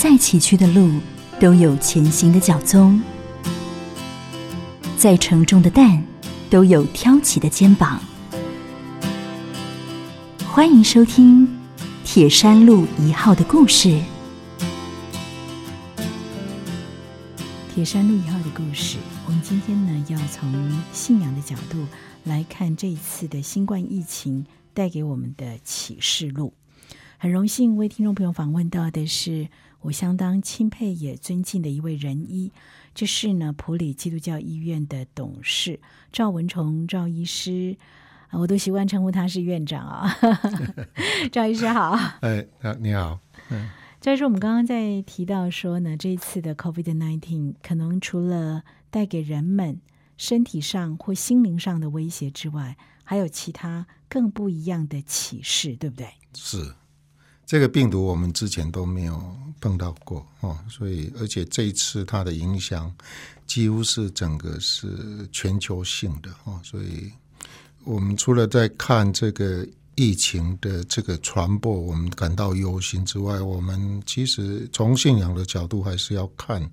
再崎岖的路都有前行的脚踪，再沉重的担都有挑起的肩膀。欢迎收听《铁山路一号》的故事。铁山路一号的故事，我们今天呢要从信仰的角度来看这一次的新冠疫情带给我们的启示录。很荣幸为听众朋友访问到的是我相当钦佩也尊敬的一位仁医，这是呢普里基督教医院的董事赵文崇赵医师，我都习惯称呼他是院长啊。赵医师好，哎，你好。嗯，赵医师，我们刚刚在提到说呢，这一次的 COVID-19 可能除了带给人们身体上或心灵上的威胁之外，还有其他更不一样的启示，对不对？是。这个病毒我们之前都没有碰到过哦，所以而且这一次它的影响几乎是整个是全球性的哦，所以我们除了在看这个疫情的这个传播，我们感到忧心之外，我们其实从信仰的角度还是要看，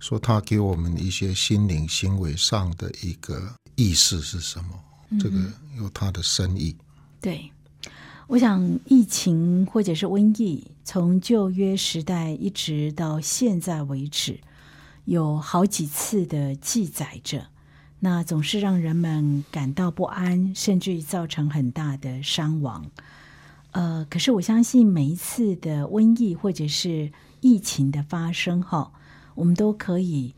说它给我们一些心灵行为上的一个意识是什么，这个有它的深意。对。我想，疫情或者是瘟疫，从旧约时代一直到现在为止，有好几次的记载着，那总是让人们感到不安，甚至于造成很大的伤亡。呃，可是我相信每一次的瘟疫或者是疫情的发生，哈，我们都可以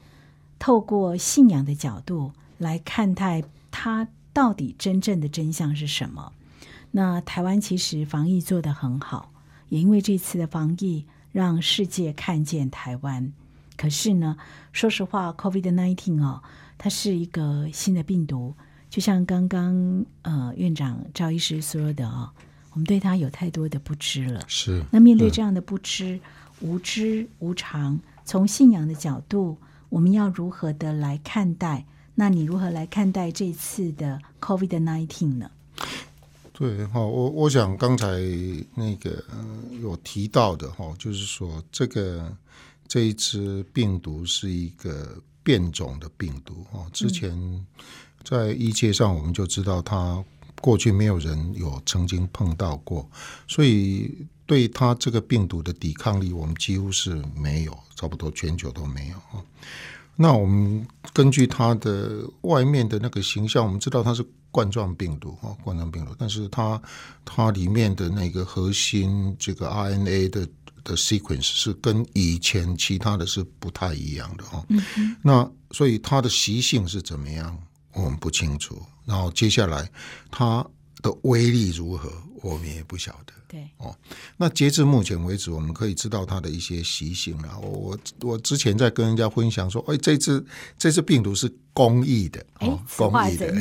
透过信仰的角度来看待它到底真正的真相是什么。那台湾其实防疫做得很好，也因为这次的防疫让世界看见台湾。可是呢，说实话，COVID-19 哦，它是一个新的病毒，就像刚刚呃院长赵医师说的哦，我们对它有太多的不知了。是。那面对这样的不知、无知、无常，从信仰的角度，我们要如何的来看待？那你如何来看待这次的 COVID-19 呢？对哈，我我想刚才那个有提到的哈，就是说这个这一支病毒是一个变种的病毒哈。之前在医界上我们就知道，它过去没有人有曾经碰到过，所以对它这个病毒的抵抗力，我们几乎是没有，差不多全球都没有哈。那我们根据它的外面的那个形象，我们知道它是。冠状病毒啊，冠状病毒，但是它它里面的那个核心这个 RNA 的的 sequence 是跟以前其他的是不太一样的哈。那所以它的习性是怎么样，我们不清楚。然后接下来它的威力如何，我们也不晓得。对哦，那截至目前为止，我们可以知道它的一些习性啊。我我我之前在跟人家分享说，哎，这次这次病毒是公益的，哦，公益的。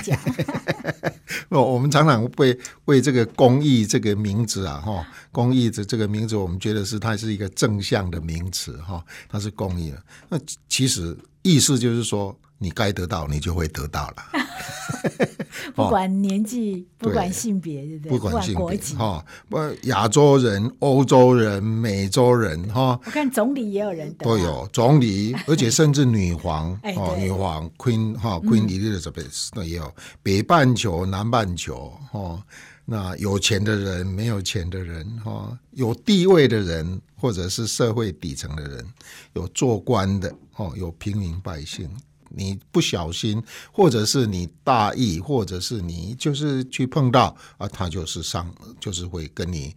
我，我们常常为为这个公益这个名字啊，哈，公益的这个名字，我们觉得是它是一个正向的名词，哈，它是公益的。那其实意思就是说。你该得到，你就会得到了。不管年纪，不管性别，对不对？不管性别哈，不亚洲人、欧洲人、美洲人哈。我看总理也有人都有总理，而且甚至女皇哦，女皇 Queen 哈 Queen Elizabeth 那也有北半球、南半球哦。那有钱的人、没有钱的人哈，有地位的人或者是社会底层的人，有做官的哦，有平民百姓。你不小心，或者是你大意，或者是你就是去碰到啊，他就是上，就是会跟你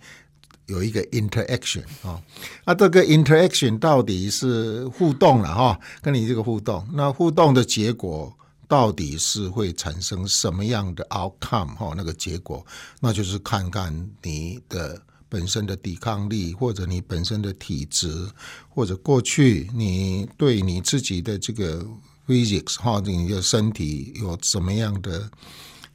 有一个 interaction 啊。那这个 interaction 到底是互动了哈，跟你这个互动，那互动的结果到底是会产生什么样的 outcome 哈？那个结果，那就是看看你的本身的抵抗力，或者你本身的体质，或者过去你对你自己的这个。Physics 哈，你的身体有什么样的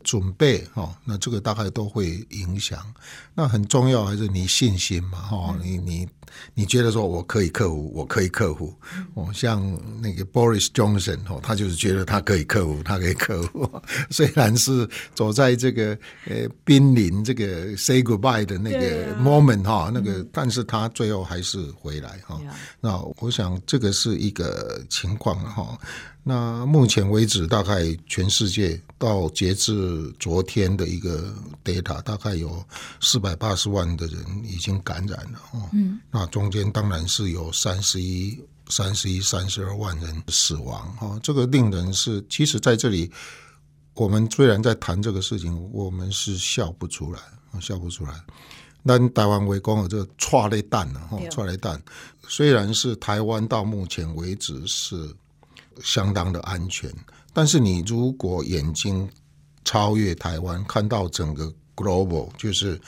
准备哈，那这个大概都会影响。那很重要还是你信心嘛哈，你你你觉得说我可以克服，我可以克服。哦，像那个 Boris Johnson 哦，他就是觉得他可以克服，他可以克服。虽然是走在这个呃濒临这个 say goodbye 的那个 moment 哈，那个，但是他最后还是回来哈。那我想这个是一个情况哈。那目前为止，大概全世界到截至昨天的一个 data，大概有四百八十万的人已经感染了哦。嗯，那中间当然是有三十一、三十一、三十二万人死亡哈。这个令人是，其实在这里，我们虽然在谈这个事情，我们是笑不出来，笑不出来。那台湾围攻的这个错雷弹了哈，错雷弹虽然是台湾到目前为止是。相当的安全，但是你如果眼睛超越台湾，看到整个 global，就是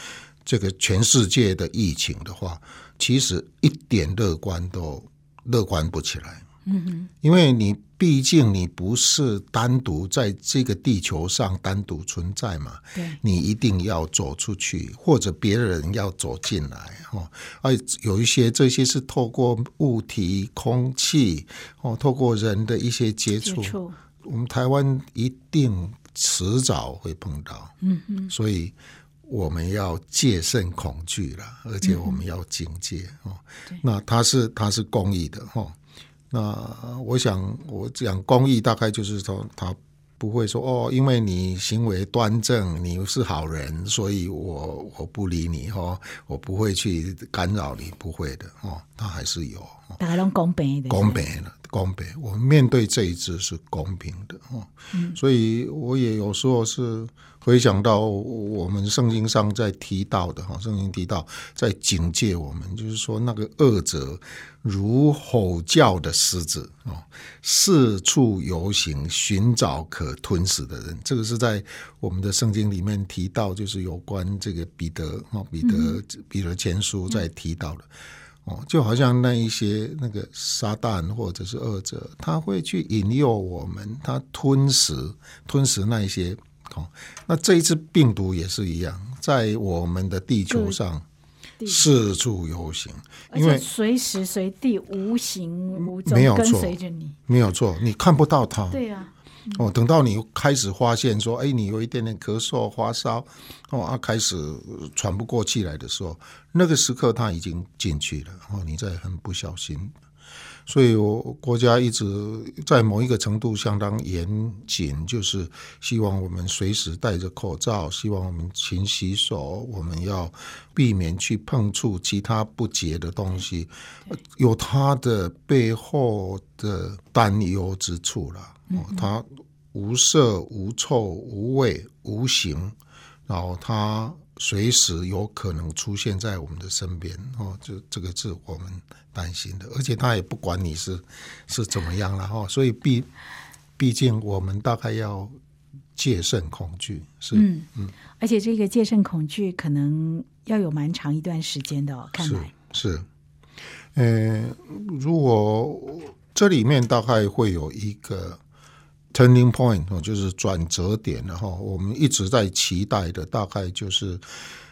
这个全世界的疫情的话，其实一点乐观都乐观不起来。嗯哼，因为你毕竟你不是单独在这个地球上单独存在嘛，对，你一定要走出去，或者别人要走进来，哦，而有一些这些是透过物体、空气，哦，透过人的一些接触，我们台湾一定迟早会碰到，嗯哼，所以我们要戒慎恐惧了，而且我们要警戒哦，那它是它是公益的哈。那我想，我讲公益大概就是说，他不会说哦，因为你行为端正，你是好人，所以我我不理你哈，我不会去干扰你，不会的哦，他还是有。大家都公平的，公平的，公平。我们面对这一支是公平的哦，所以我也有时候是回想到我们圣经上在提到的哈，圣经提到在警戒我们，就是说那个恶者如吼叫的狮子哦，四处游行，寻找可吞食的人。这个是在我们的圣经里面提到，就是有关这个彼得哦，彼得彼得前书在提到的。哦，就好像那一些那个撒旦或者是恶者，他会去引诱我们，他吞食吞食那一些。哦，那这一次病毒也是一样，在我们的地球上四处游行，因为随时随地无形无踪跟随着你，没有错，你看不到它。对呀。哦，等到你开始发现说，哎，你有一点点咳嗽、发烧，哦，啊，开始喘不过气来的时候，那个时刻他已经进去了，然哦，你再很不小心，所以我国家一直在某一个程度相当严谨，就是希望我们随时戴着口罩，希望我们勤洗手，我们要避免去碰触其他不洁的东西，有它的背后的担忧之处了。哦，它无色、无臭、无味、无形，然后它随时有可能出现在我们的身边。哦，就这个是我们担心的，而且他也不管你是是怎么样了哈。所以毕毕竟我们大概要戒慎恐惧，是嗯嗯，而且这个戒慎恐惧可能要有蛮长一段时间的哦，看来是。呃，如果这里面大概会有一个。Turning point 哦，就是转折点，然后我们一直在期待的，大概就是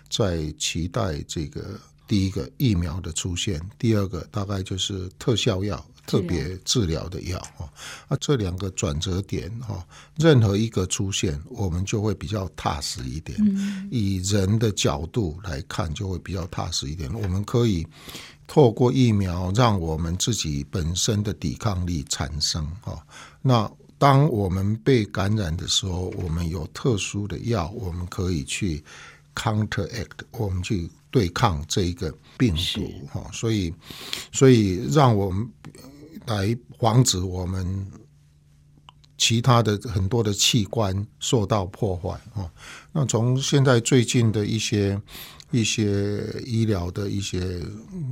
在期待这个第一个疫苗的出现，第二个大概就是特效药、特别治疗的药哈。啊，这两个转折点哈，任何一个出现，我们就会比较踏实一点。嗯以人的角度来看，就会比较踏实一点。我们可以透过疫苗，让我们自己本身的抵抗力产生哈。那当我们被感染的时候，我们有特殊的药，我们可以去 counteract，我们去对抗这一个病毒哈。所以，所以让我们来防止我们其他的很多的器官受到破坏哈。那从现在最近的一些一些医疗的一些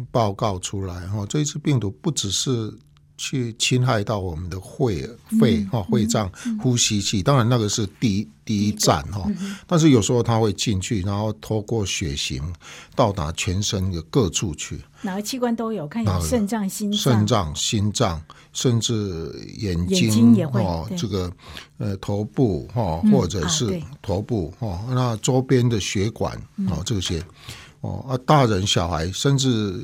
报告出来哈，这一次病毒不只是。去侵害到我们的肺肺哈肺脏呼吸器，当然那个是第一第一站哈，但是有时候它会进去，然后透过血型到达全身的各处去，哪个器官都有，看有肾脏、心脏、肾脏、心脏，甚至眼睛哦，这个呃头部哈，或者是头部哈，那周边的血管哦这些哦啊，大人小孩甚至。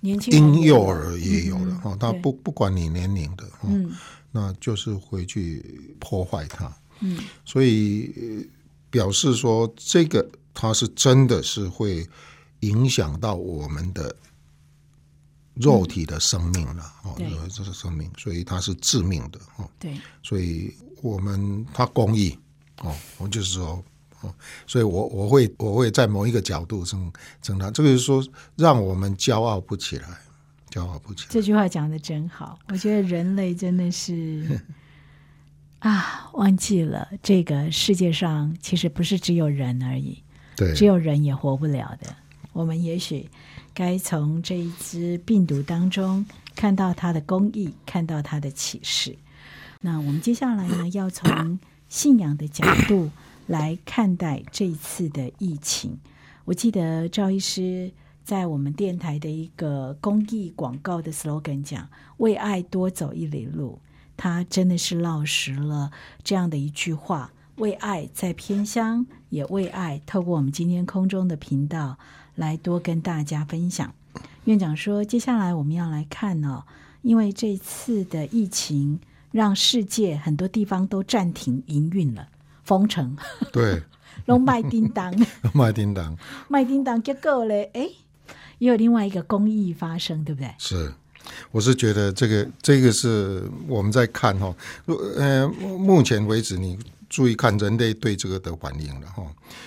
婴幼儿也有了哈，他不不管你年龄的，嗯，那就是回去破坏它，嗯，所以表示说这个它是真的是会影响到我们的肉体的生命了，哦，这是生命，所以它是致命的，哦，对，所以我们它公益，哦，我就是说。哦，所以我我会我会在某一个角度称称他，这个是说让我们骄傲不起来，骄傲不起来。这句话讲的真好，我觉得人类真的是啊，忘记了这个世界上其实不是只有人而已，对，只有人也活不了的。我们也许该从这一只病毒当中看到它的公益，看到它的启示。那我们接下来呢，要从信仰的角度。来看待这一次的疫情，我记得赵医师在我们电台的一个公益广告的 slogan 讲“为爱多走一里路”，他真的是落实了这样的一句话。为爱在偏乡，也为爱透过我们今天空中的频道来多跟大家分享。院长说，接下来我们要来看哦，因为这次的疫情让世界很多地方都暂停营运了。封城，对，龙麦叮当，龙麦叮当，麦叮当，结果嘞，哎，也有另外一个公益发生，对不对？是，我是觉得这个这个是我们在看哈，呃，目前为止，你注意看人类对这个的反应了哈。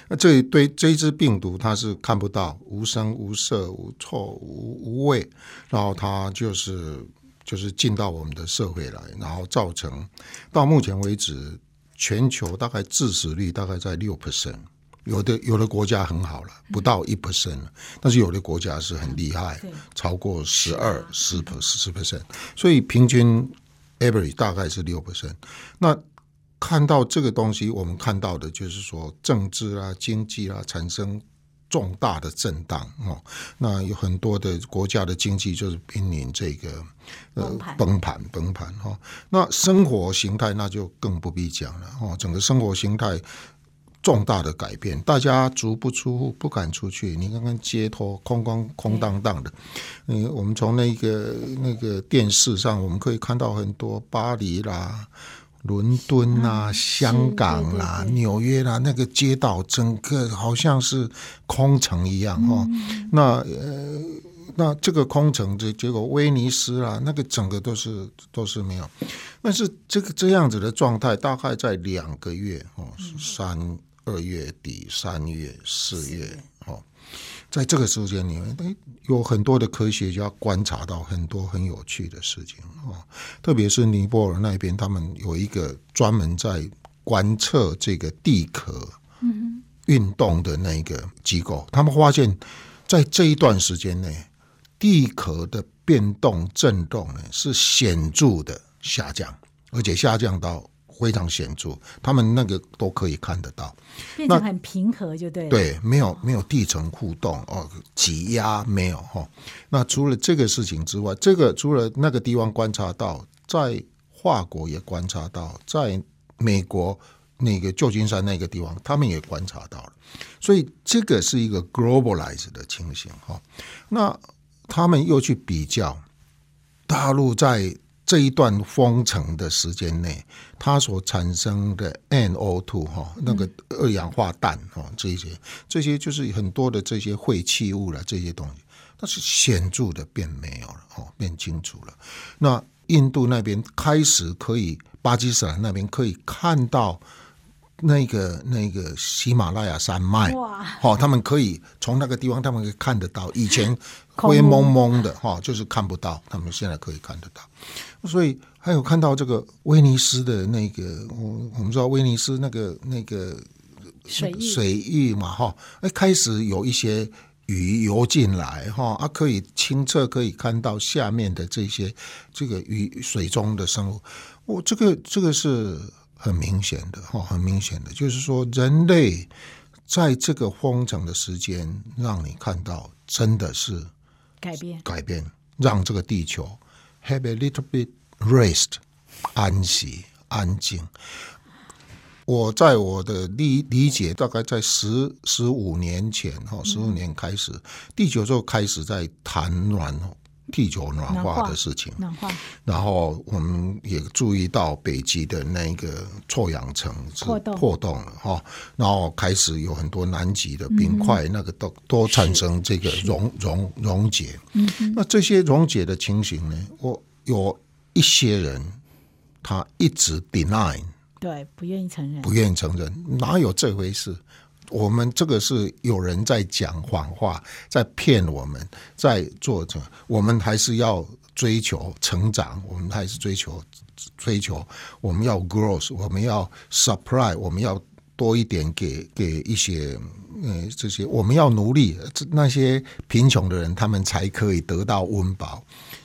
那这对这一支病毒，它是看不到，无声无色无臭无无味，然后它就是就是进到我们的社会来，然后造成到目前为止。全球大概致死率大概在六 percent，有的有的国家很好了，不到一 percent 了，但是有的国家是很厉害，超过十二十 per 十 percent，所以平均 average 大概是六 percent。那看到这个东西，我们看到的就是说政治啊、经济啊产生。重大的震荡哦，那有很多的国家的经济就是濒临这个呃崩盘崩盘哈。那生活形态那就更不必讲了哦，整个生活形态重大的改变，大家足不出户，不敢出去。你看看街头空空空荡荡的，嗯，我们从那个那个电视上我们可以看到很多巴黎啦。伦敦啦，香港啦，纽约啦，那个街道整个好像是空城一样哈。那呃，那这个空城这结果，威尼斯啦，那个整个都是都是没有。但是这个这样子的状态，大概在两个月哦，三二月底、三月、四月哦。在这个时间里面，哎，有很多的科学家观察到很多很有趣的事情啊，特别是尼泊尔那边，他们有一个专门在观测这个地壳运动的那个机构，他们发现，在这一段时间内，地壳的变动震动呢是显著的下降，而且下降到。非常显著，他们那个都可以看得到，变成很平和就对。对，没有没有地层互动哦，挤压没有哈。那除了这个事情之外，这个除了那个地方观察到，在华国也观察到，在美国那个旧金山那个地方，他们也观察到了。所以这个是一个 globalize 的情形哈。那他们又去比较大陆在。这一段封城的时间内，它所产生的 NO2 哈，那个二氧化氮哈，这些这些就是很多的这些废弃物了，这些东西，它是显著的变没有了哦，变清楚了。那印度那边开始可以，巴基斯坦那边可以看到。那个那个喜马拉雅山脉，哦，他们可以从那个地方，他们可以看得到。以前灰蒙蒙的，哈，就是看不到。他们现在可以看得到。所以还有看到这个威尼斯的那个，我我们知道威尼斯那个那个水水域嘛，哈，哎，开始有一些鱼游进来哈。啊，可以清澈可以看到下面的这些这个鱼水中的生物。我这个这个是很明显的哈，很明显的，就是说人类在这个封城的时间，让你看到真的是改变。改变，让这个地球 have a little bit rest，安息安静。我在我的理理解，大概在十十五年前哈，十五年开始，地球就开始在谈暖地球暖化的事情。暖化，然后我们也注意到北极的那个臭氧层是破洞了哈，然后开始有很多南极的冰块，那个都都产生这个溶溶溶解。嗯，那这些溶解的情形呢，我有一些人他一直 deny。对，不愿意承认，不愿意承认，哪有这回事？我们这个是有人在讲谎话，在骗我们，在做着，我们还是要追求成长，我们还是追求追求，我们要 growth，我们要 supply，我们要多一点给给一些，呃，这些我们要努力，那些贫穷的人，他们才可以得到温饱。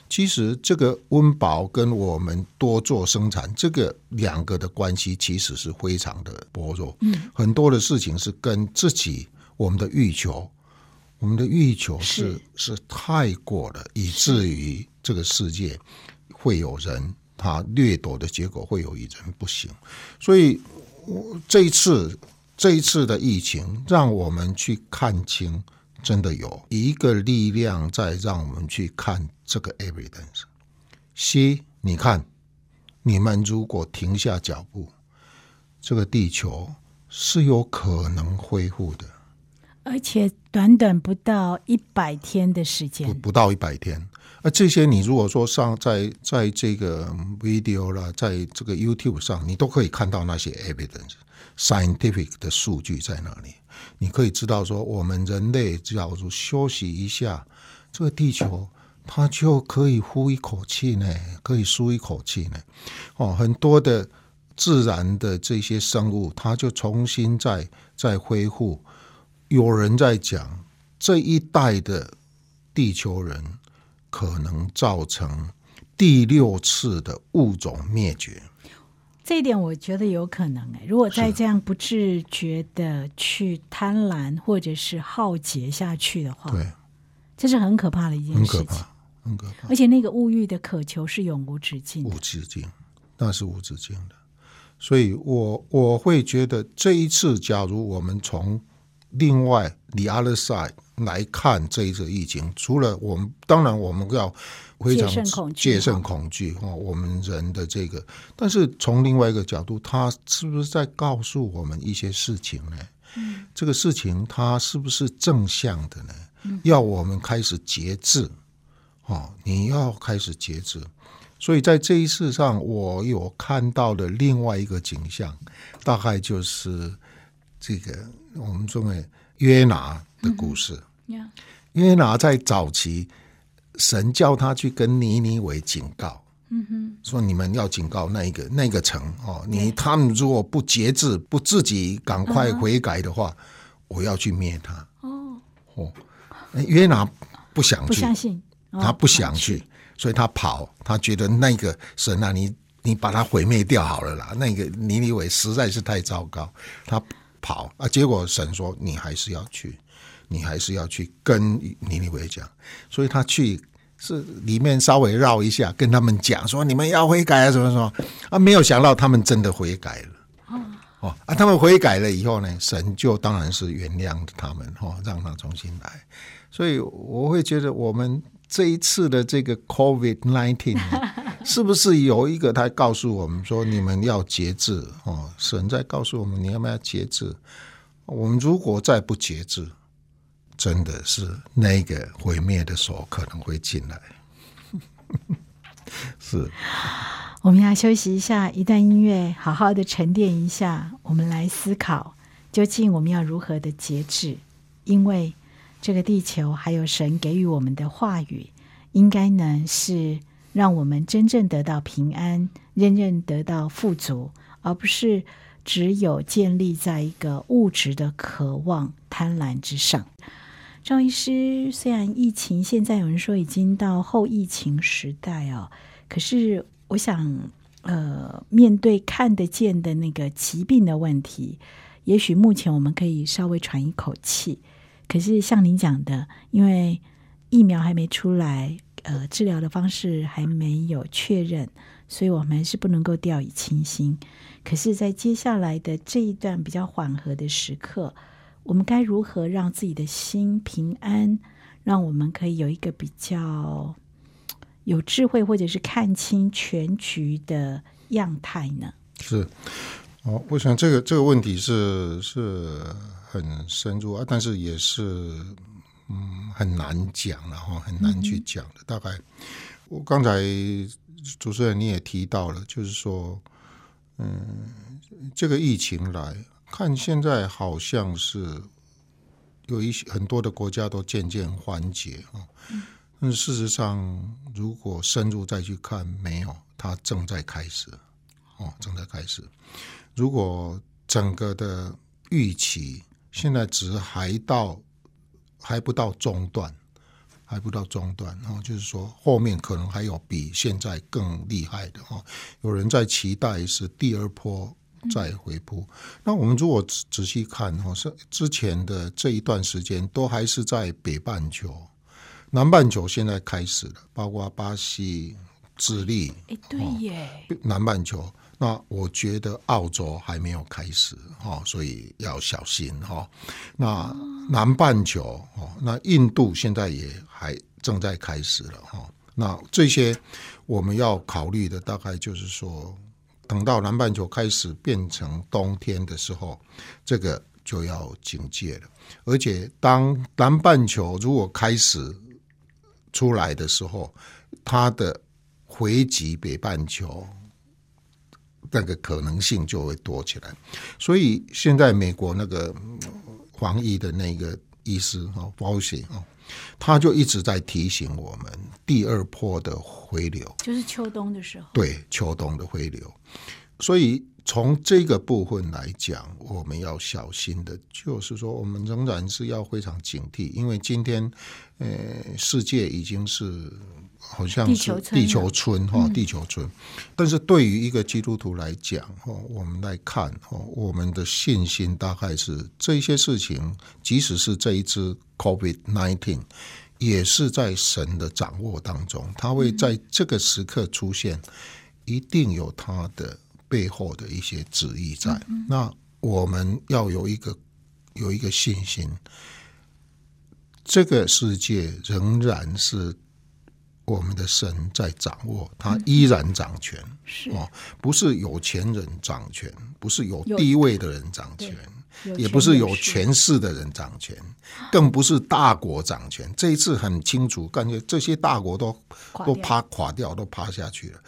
其实这个温饱跟我们多做生产，这个两个的关系其实是非常的薄弱。嗯，很多的事情是跟自己我们的欲求，我们的欲求是是太过了，以至于这个世界会有人他掠夺的结果会有一人不行。所以，我这一次这一次的疫情，让我们去看清。真的有一个力量在让我们去看这个 evidence。C，你看，你们如果停下脚步，这个地球是有可能恢复的，而且短短不到一百天的时间，不不到一百天。那这些你如果说上在在这个 video 啦，在这个 YouTube 上，你都可以看到那些 evidence scientific 的数据在哪里。你可以知道说，我们人类假如休息一下，这个地球它就可以呼一口气呢，可以舒一口气呢。哦，很多的自然的这些生物，它就重新再再恢复。有人在讲，这一代的地球人可能造成第六次的物种灭绝。这一点我觉得有可能哎，如果再这样不自觉的去贪婪或者是耗竭下去的话，对，这是很可怕的一件事情，很可怕，很可怕。而且那个物欲的渴求是永无止境，无止境，那是无止境的。所以我我会觉得这一次，假如我们从另外 the other side 来看这一次疫情，除了我们，当然我们要。非常戒慎恐惧哈，我们人的这个，但是从另外一个角度，他是不是在告诉我们一些事情呢？嗯，这个事情它是不是正向的呢？要我们开始节制，哦，你要开始节制。所以在这一次上，我有看到的另外一个景象，大概就是这个我们中的约拿的故事。约拿在早期。神叫他去跟尼尼为警告，嗯哼，说你们要警告那一个那个城哦，你他们如果不节制，不自己赶快悔改的话，我要去灭他。哦。哦，约拿不想去，不相信，他不想去，所以他跑，他觉得那个神啊，你你把他毁灭掉好了啦。那个尼尼伟实在是太糟糕，他跑啊，结果神说你还是要去，你还是要去跟尼尼伟讲，所以他去。是里面稍微绕一下，跟他们讲说你们要悔改啊，什么什么啊，没有想到他们真的悔改了。哦哦啊，他们悔改了以后呢，神就当然是原谅他们哦，让他重新来。所以我会觉得，我们这一次的这个 COVID nineteen 是不是有一个他告诉我们说，你们要节制哦？神在告诉我们，你要不要节制？我们如果再不节制。真的是那个毁灭的手可能会进来，是。我们要休息一下，一段音乐，好好的沉淀一下。我们来思考，究竟我们要如何的节制？因为这个地球还有神给予我们的话语，应该呢是让我们真正得到平安，人人得到富足，而不是只有建立在一个物质的渴望、贪婪之上。赵医师，虽然疫情现在有人说已经到后疫情时代哦，可是我想，呃，面对看得见的那个疾病的问题，也许目前我们可以稍微喘一口气。可是像您讲的，因为疫苗还没出来，呃，治疗的方式还没有确认，所以我们是不能够掉以轻心。可是，在接下来的这一段比较缓和的时刻，我们该如何让自己的心平安，让我们可以有一个比较有智慧，或者是看清全局的样态呢？是，哦，我想这个这个问题是是。很深入啊，但是也是嗯很难讲，然后很难去讲的。大概我刚才主持人你也提到了，就是说，嗯，这个疫情来看，现在好像是有一些很多的国家都渐渐缓解啊。但是事实上，如果深入再去看，没有，它正在开始哦，正在开始。如果整个的预期。现在只还到还不到中段，还不到中段，然后就是说后面可能还有比现在更厉害的哈。有人在期待是第二波再回扑。那我们如果仔细看哈，是之前的这一段时间都还是在北半球，南半球现在开始了，包括巴西、智利，哎，对耶，南半球。那我觉得澳洲还没有开始哈，所以要小心哈。那南半球哦，那印度现在也还正在开始了哈。那这些我们要考虑的，大概就是说，等到南半球开始变成冬天的时候，这个就要警戒了。而且当南半球如果开始出来的时候，它的回击北半球。那个可能性就会多起来，所以现在美国那个防疫的那个医师哈，保险啊，他就一直在提醒我们第二波的回流，就是秋冬的时候，对秋冬的回流，所以。从这个部分来讲，我们要小心的，就是说，我们仍然是要非常警惕，因为今天，呃，世界已经是好像是地球村哈，地球村。但是对于一个基督徒来讲，哈，我们来看，哈，我们的信心大概是这些事情，即使是这一支 COVID nineteen，也是在神的掌握当中，他会在这个时刻出现，一定有他的。背后的一些旨意在，那我们要有一个有一个信心，这个世界仍然是我们的神在掌握，他依然掌权，是。哦，不是有钱人掌权，不是有地位的人掌权，也不是有权势的人掌权，更不是大国掌权。这一次很清楚，感觉这些大国都都趴垮掉，都趴下去了。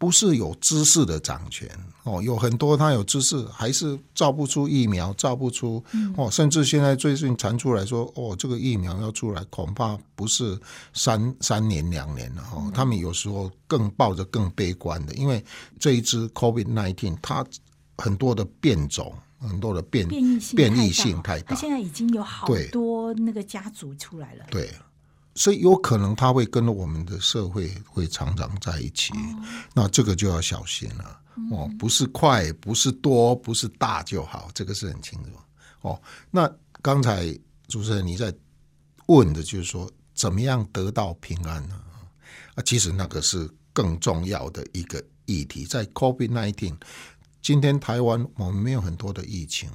不是有知识的掌权哦，有很多他有知识，还是造不出疫苗，造不出哦，甚至现在最近传出来说，哦，这个疫苗要出来，恐怕不是三三年两年了哈。他们有时候更抱着更悲观的，因为这一支 COVID nineteen 它很多的变种，很多的变变异性太大，它现在已经有好多那个家族出来了，对。所以有可能他会跟我们的社会会常常在一起，那这个就要小心了哦，不是快，不是多，不是大就好，这个是很清楚哦。那刚才主持人你在问的就是说，怎么样得到平安呢？啊，其实那个是更重要的一个议题。在 COVID nineteen，今天台湾我们没有很多的疫情，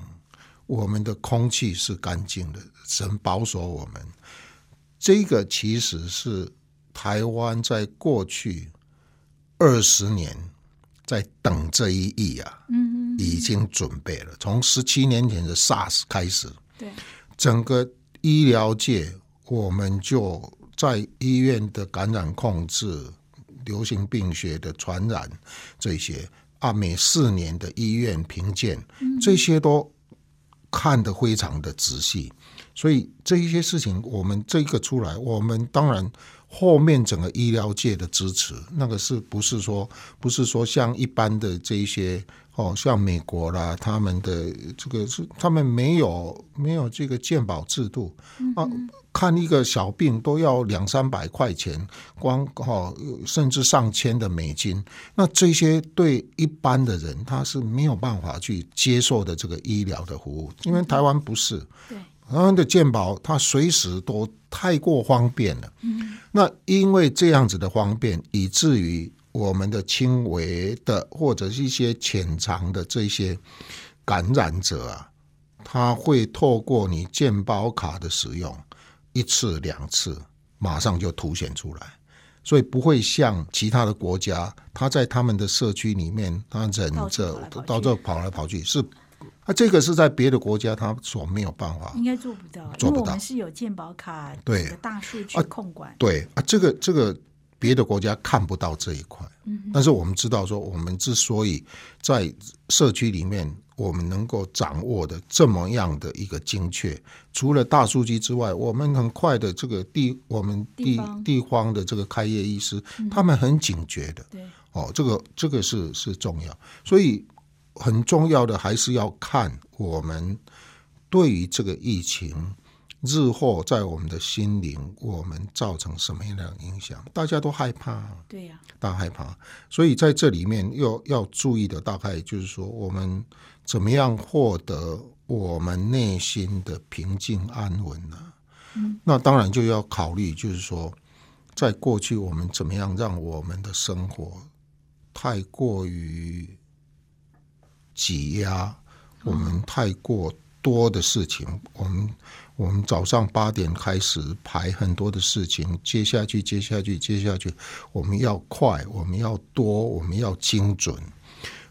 我们的空气是干净的，神保守我们。这个其实是台湾在过去二十年在等这一役啊，嗯，已经准备了。从十七年前的 SARS 开始，对整个医疗界，我们就在医院的感染控制、流行病学的传染这些啊，每四年的医院评鉴，这些都看得非常的仔细。所以这一些事情，我们这个出来，我们当然后面整个医疗界的支持，那个是不是说不是说像一般的这一些哦，像美国啦，他们的这个是他们没有没有这个健保制度。啊，看一个小病都要两三百块钱，光哈甚至上千的美金，那这些对一般的人他是没有办法去接受的这个医疗的服务，因为台湾不是，对，台湾的健保它随时都太过方便了，嗯，那因为这样子的方便，以至于。我们的轻微的或者是一些潜藏的这些感染者啊，他会透过你健保卡的使用一次两次，马上就凸显出来，所以不会像其他的国家，他在他们的社区里面，他忍着到这跑来跑去，是啊，这个是在别的国家他所没有办法，应该做不到，做不到。我们是有健保卡对大数据控管，对啊，这个这个。别的国家看不到这一块，嗯但是我们知道说，我们之所以在社区里面，我们能够掌握的这么样的一个精确，除了大数据之外，我们很快的这个地，我们地地方的这个开业医师，他们很警觉的，对，哦，这个这个是是重要，所以很重要的还是要看我们对于这个疫情。日后在我们的心灵，我们造成什么样的影响？大家都害怕，对呀，大家害怕。所以在这里面要要注意的，大概就是说，我们怎么样获得我们内心的平静安稳呢？嗯，那当然就要考虑，就是说，在过去我们怎么样让我们的生活太过于挤压，我们太过多的事情，我们。我们早上八点开始排很多的事情，接下去，接下去，接下去，我们要快，我们要多，我们要精准。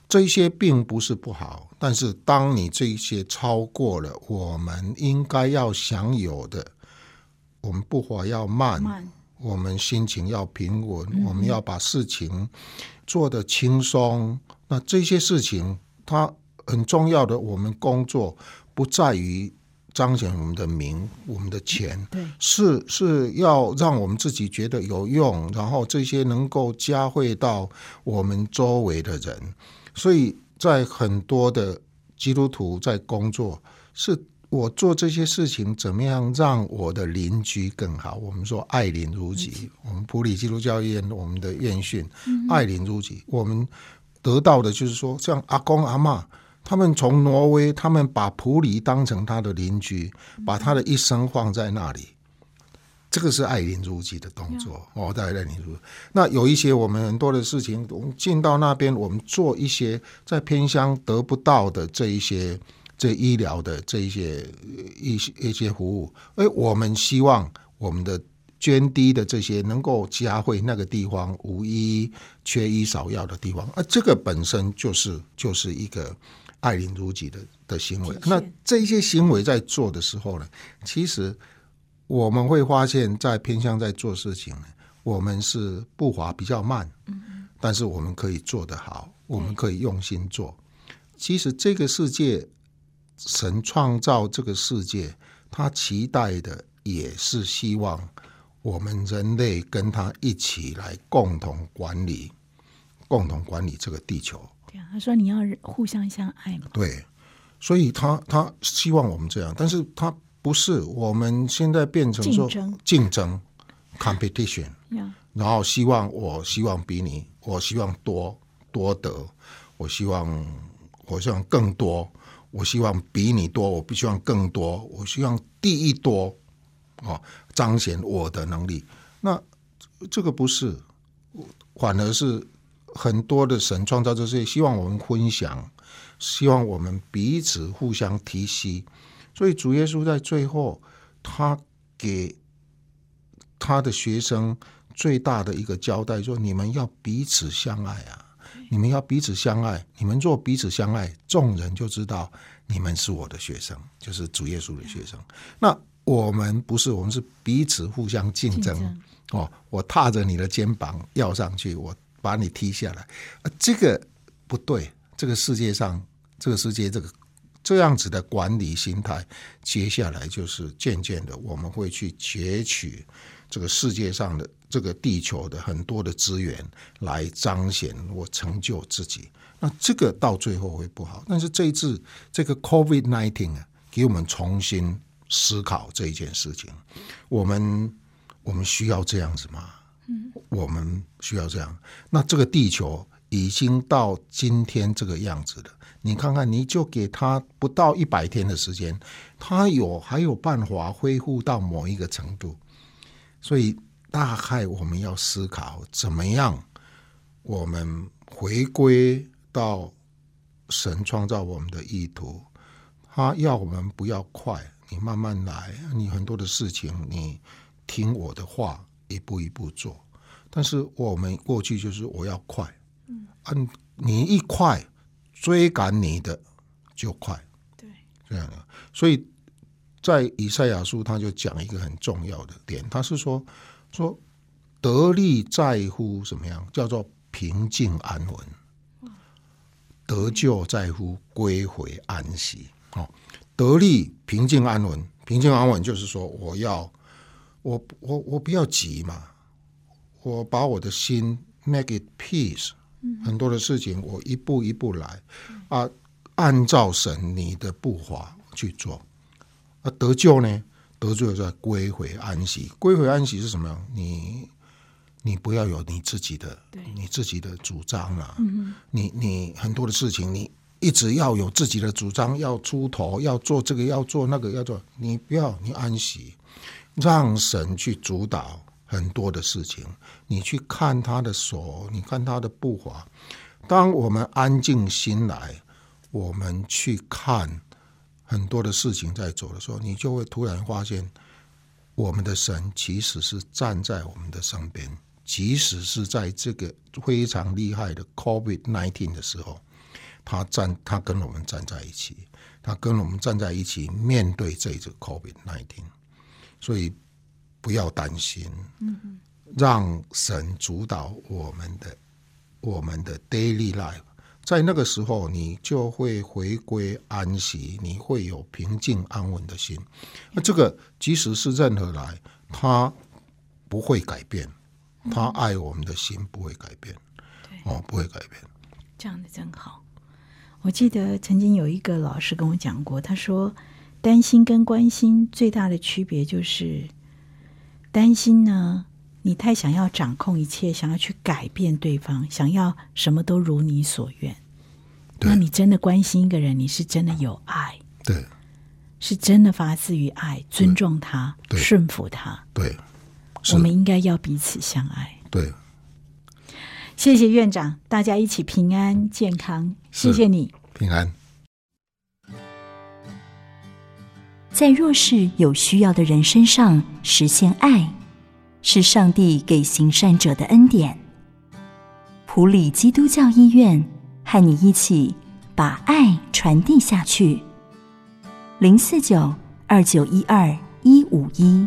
这些并不是不好，但是当你这些超过了我们应该要享有的，我们步伐要慢，我们心情要平稳，我们要把事情做得轻松。那这些事情，它很重要的，我们工作不在于。彰显我们的名，我们的钱，是是要让我们自己觉得有用，然后这些能够加惠到我们周围的人。所以在很多的基督徒在工作，是我做这些事情，怎么样让我的邻居更好？我们说爱邻如己，我们普里基督教院我们的院训，爱邻如己，我们得到的就是说，像阿公阿妈。他们从挪威，他们把普里当成他的邻居，把他的一生放在那里。这个是爱邻如己的动作哦，在爱邻如。那有一些我们很多的事情，我们进到那边，我们做一些在偏乡得不到的这一些这医疗的这一些一些一些服务。哎，我们希望我们的捐滴的这些能够加惠那个地方无一缺医少药的地方。啊，这个本身就是就是一个。爱邻如己的的行为，那这些行为在做的时候呢，其实我们会发现，在偏向在做事情呢，我们是步伐比较慢，嗯，但是我们可以做得好，我们可以用心做。其实这个世界，神创造这个世界，他期待的也是希望我们人类跟他一起来共同管理，共同管理这个地球。他说：“你要互相相爱嘛。”对，所以他他希望我们这样，但是他不是我们现在变成说竞争 competition，然后希望我希望比你，我希望多多得，我希望我希望更多，我希望比你多，我不希望更多，我希望第一多哦，彰显我的能力。那这个不是，反而是。很多的神创造这些，希望我们分享，希望我们彼此互相提携。所以主耶稣在最后，他给他的学生最大的一个交代，说：你们要彼此相爱啊！你们要彼此相爱，你们若彼此相爱，众人就知道你们是我的学生，就是主耶稣的学生。那我们不是，我们是彼此互相竞争哦。我踏着你的肩膀要上去，我。把你踢下来，啊，这个不对。这个世界上，这个世界，这个这样子的管理心态，接下来就是渐渐的，我们会去截取这个世界上的这个地球的很多的资源来彰显我成就自己，那这个到最后会不好。但是这一次这个 COVID nineteen 啊，给我们重新思考这一件事情，我们我们需要这样子吗？嗯，我们需要这样。那这个地球已经到今天这个样子了。你看看，你就给他不到一百天的时间，他有还有办法恢复到某一个程度，所以大概我们要思考怎么样，我们回归到神创造我们的意图，他要我们不要快，你慢慢来，你很多的事情你听我的话，一步一步做。但是我们过去就是我要快，嗯，嗯，你一快。追赶你的就快，对，这样的。所以在以赛亚书，他就讲一个很重要的点，他是说说得利在乎什么样，叫做平静安稳；得救在乎归回安息。哦，得利平静安稳，平静安稳就是说，我要我我我不要急嘛，我把我的心 make it peace。很多的事情，我一步一步来，啊，按照神你的步伐去做。啊，得救呢？得救在归回安息。归回安息是什么样？你你不要有你自己的，你自己的主张了。你你很多的事情，你一直要有自己的主张，要出头，要做这个，要做那个，要做。你不要，你安息，让神去主导。很多的事情，你去看他的手，你看他的步伐。当我们安静心来，我们去看很多的事情在走的时候，你就会突然发现，我们的神其实是站在我们的身边，即使是在这个非常厉害的 COVID nineteen 的时候，他站，他跟我们站在一起，他跟我们站在一起面对这个 COVID nineteen，所以。不要担心，嗯让神主导我们的我们的 daily life，在那个时候，你就会回归安息，你会有平静安稳的心。那这个即使是任何来，他不会改变，他爱我们的心不会改变，哦，不会改变。这样的真好。我记得曾经有一个老师跟我讲过，他说，担心跟关心最大的区别就是。担心呢？你太想要掌控一切，想要去改变对方，想要什么都如你所愿。那你真的关心一个人，你是真的有爱，对，是真的发自于爱，尊重他，顺服他。对，我们应该要彼此相爱。对，谢谢院长，大家一起平安健康。谢谢你，平安。在弱势有需要的人身上实现爱，是上帝给行善者的恩典。普里基督教医院和你一起把爱传递下去。零四九二九一二一五一。